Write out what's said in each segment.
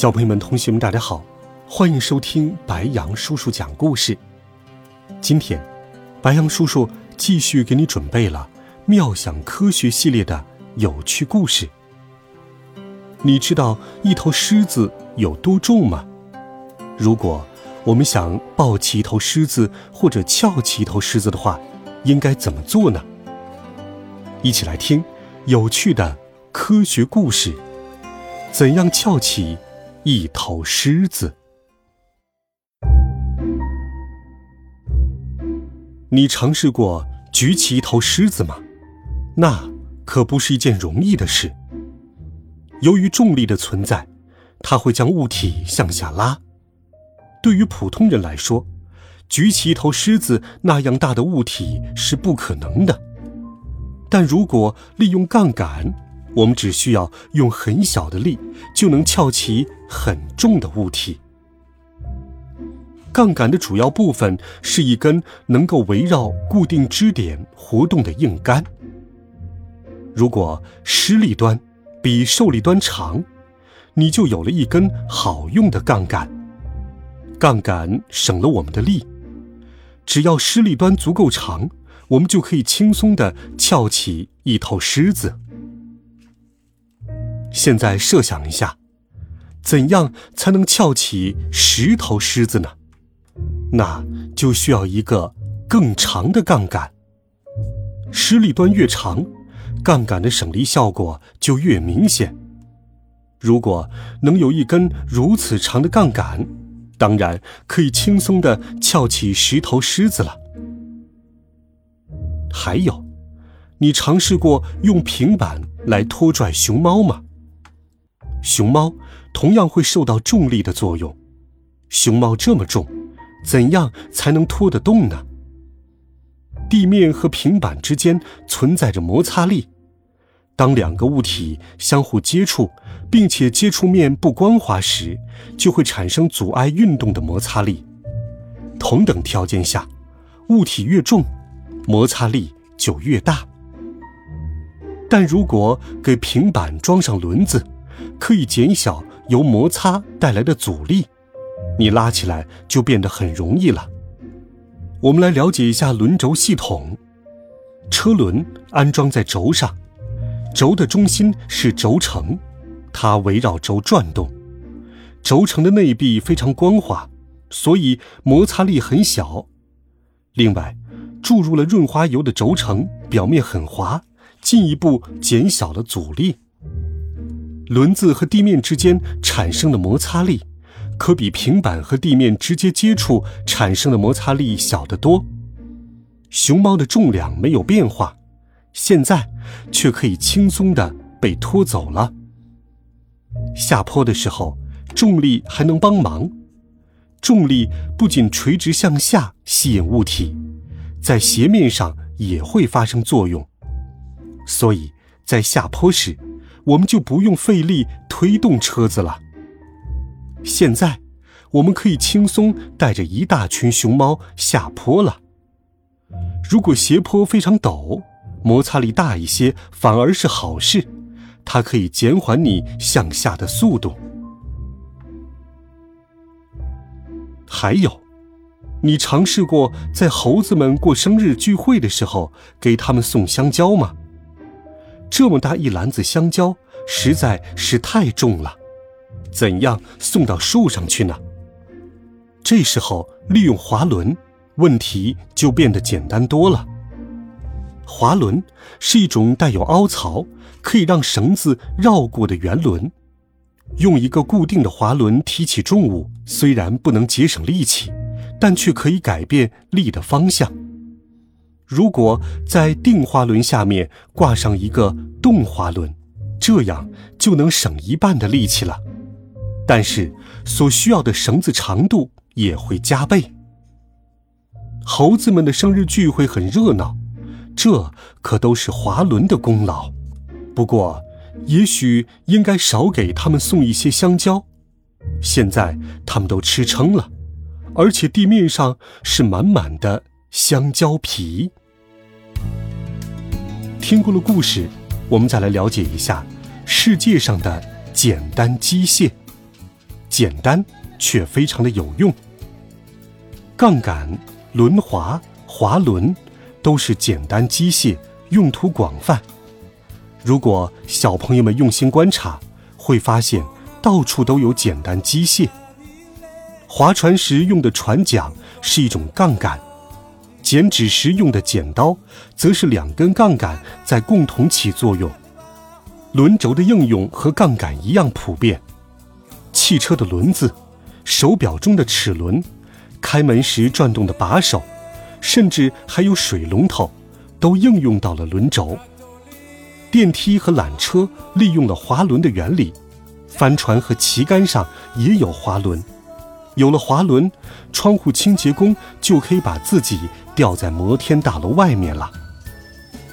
小朋友们、同学们，大家好，欢迎收听白羊叔叔讲故事。今天，白羊叔叔继续给你准备了《妙想科学》系列的有趣故事。你知道一头狮子有多重吗？如果我们想抱起一头狮子或者翘起一头狮子的话，应该怎么做呢？一起来听有趣的科学故事：怎样翘起？一头狮子，你尝试过举起一头狮子吗？那可不是一件容易的事。由于重力的存在，它会将物体向下拉。对于普通人来说，举起一头狮子那样大的物体是不可能的。但如果利用杠杆，我们只需要用很小的力，就能翘起很重的物体。杠杆的主要部分是一根能够围绕固定支点活动的硬杆。如果施力端比受力端长，你就有了一根好用的杠杆。杠杆省了我们的力，只要施力端足够长，我们就可以轻松地翘起一头狮子。现在设想一下，怎样才能翘起十头狮子呢？那就需要一个更长的杠杆。施力端越长，杠杆的省力效果就越明显。如果能有一根如此长的杠杆，当然可以轻松的翘起十头狮子了。还有，你尝试过用平板来拖拽熊猫吗？熊猫同样会受到重力的作用。熊猫这么重，怎样才能拖得动呢？地面和平板之间存在着摩擦力。当两个物体相互接触，并且接触面不光滑时，就会产生阻碍运动的摩擦力。同等条件下，物体越重，摩擦力就越大。但如果给平板装上轮子，可以减小由摩擦带来的阻力，你拉起来就变得很容易了。我们来了解一下轮轴系统。车轮安装在轴上，轴的中心是轴承，它围绕轴转动。轴承的内壁非常光滑，所以摩擦力很小。另外，注入了润滑油的轴承表面很滑，进一步减小了阻力。轮子和地面之间产生的摩擦力，可比平板和地面直接接触产生的摩擦力小得多。熊猫的重量没有变化，现在却可以轻松地被拖走了。下坡的时候，重力还能帮忙。重力不仅垂直向下吸引物体，在斜面上也会发生作用，所以在下坡时。我们就不用费力推动车子了。现在，我们可以轻松带着一大群熊猫下坡了。如果斜坡非常陡，摩擦力大一些反而是好事，它可以减缓你向下的速度。还有，你尝试过在猴子们过生日聚会的时候给他们送香蕉吗？这么大一篮子香蕉实在是太重了，怎样送到树上去呢？这时候利用滑轮，问题就变得简单多了。滑轮是一种带有凹槽，可以让绳子绕过的圆轮。用一个固定的滑轮提起重物，虽然不能节省力气，但却可以改变力的方向。如果在定滑轮下面挂上一个动滑轮，这样就能省一半的力气了。但是所需要的绳子长度也会加倍。猴子们的生日聚会很热闹，这可都是滑轮的功劳。不过，也许应该少给他们送一些香蕉。现在他们都吃撑了，而且地面上是满满的香蕉皮。听过了故事，我们再来了解一下世界上的简单机械。简单却非常的有用。杠杆、轮滑、滑轮都是简单机械，用途广泛。如果小朋友们用心观察，会发现到处都有简单机械。划船时用的船桨是一种杠杆，剪纸时用的剪刀则是两根杠杆在共同起作用。轮轴的应用和杠杆一样普遍。汽车的轮子，手表中的齿轮，开门时转动的把手，甚至还有水龙头，都应用到了轮轴。电梯和缆车利用了滑轮的原理，帆船和旗杆上也有滑轮。有了滑轮，窗户清洁工就可以把自己吊在摩天大楼外面了。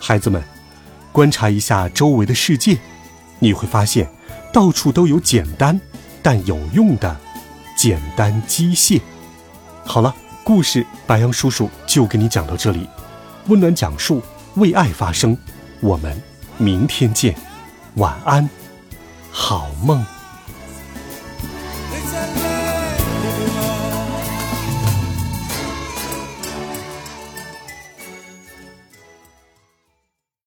孩子们，观察一下周围的世界，你会发现，到处都有简单。但有用的简单机械。好了，故事白杨叔叔就给你讲到这里。温暖讲述，为爱发声。我们明天见，晚安，好梦。